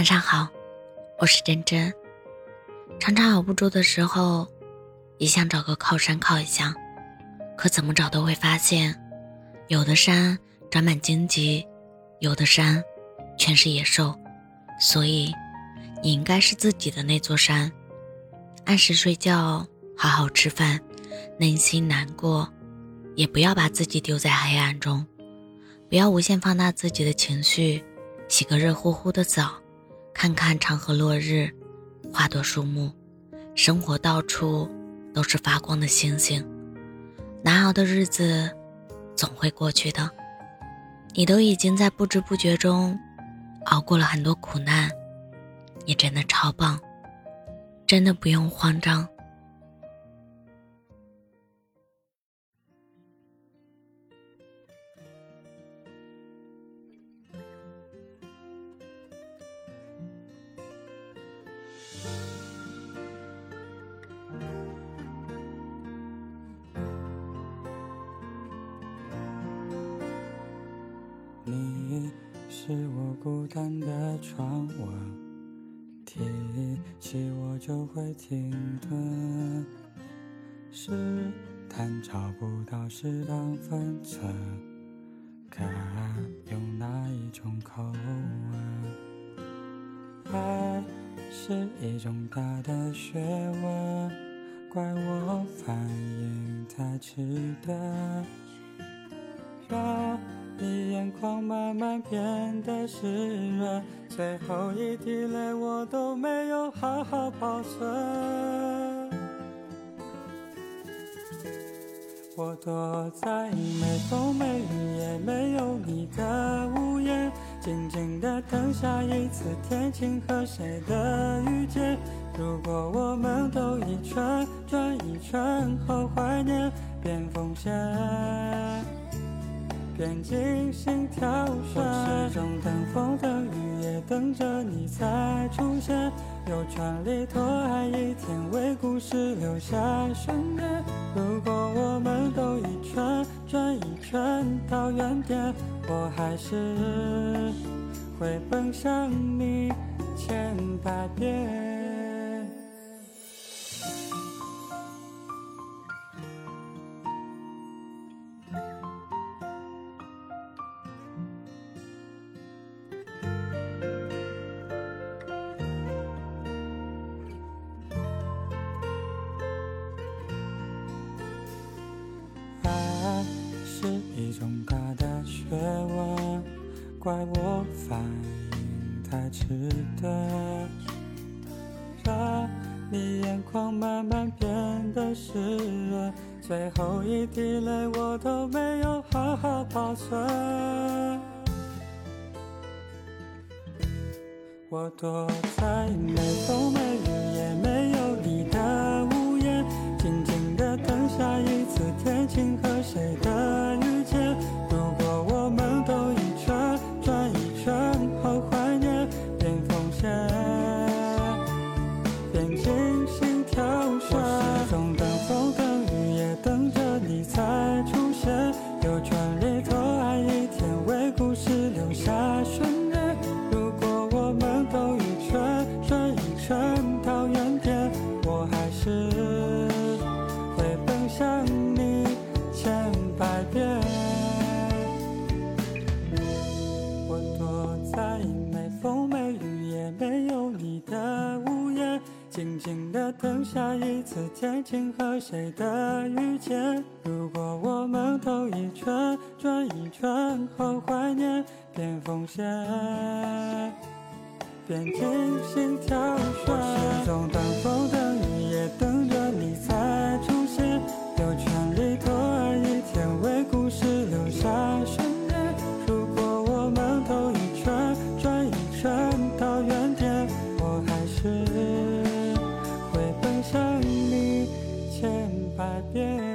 晚上好，我是真真。常常熬不住的时候，也想找个靠山靠一下，可怎么找都会发现，有的山长满荆棘，有的山全是野兽。所以，你应该是自己的那座山。按时睡觉，好好吃饭，内心难过，也不要把自己丢在黑暗中，不要无限放大自己的情绪，洗个热乎乎的澡。看看长河落日，花朵树木，生活到处都是发光的星星。难熬的日子总会过去的，你都已经在不知不觉中熬过了很多苦难，你真的超棒，真的不用慌张。是我孤单的窗外，提起我就会停顿。试探找不到适当分寸，该用哪一种口吻？爱是一种大的学问，怪我反应太迟钝。让你光慢慢变得湿润，最后一滴泪我都没有好好保存。我躲在没风没雨也没有你的屋檐，静静的等下一次天晴和谁的遇见。如果我们都一圈转一圈后怀念，变奉献。边境心跳声，我始终等风等雨，也等着你再出现。有权利多爱一天，为故事留下悬念。如果我们都一圈转一圈到原点，我还是会奔向你千百遍。是一种大的学问，怪我反应太迟钝，让你眼眶慢慢变得湿润，最后一滴泪我都没有好好保存。我躲在没风没雨静静的等下一次天晴和谁的遇见。如果我们兜一圈，转一圈后怀念，变风险，变精心挑选。我始终等风等雨也等着你再出现。有权利多爱一天，为故事留下悬念。如果我们兜一圈，转一圈到原点，我还是。yeah.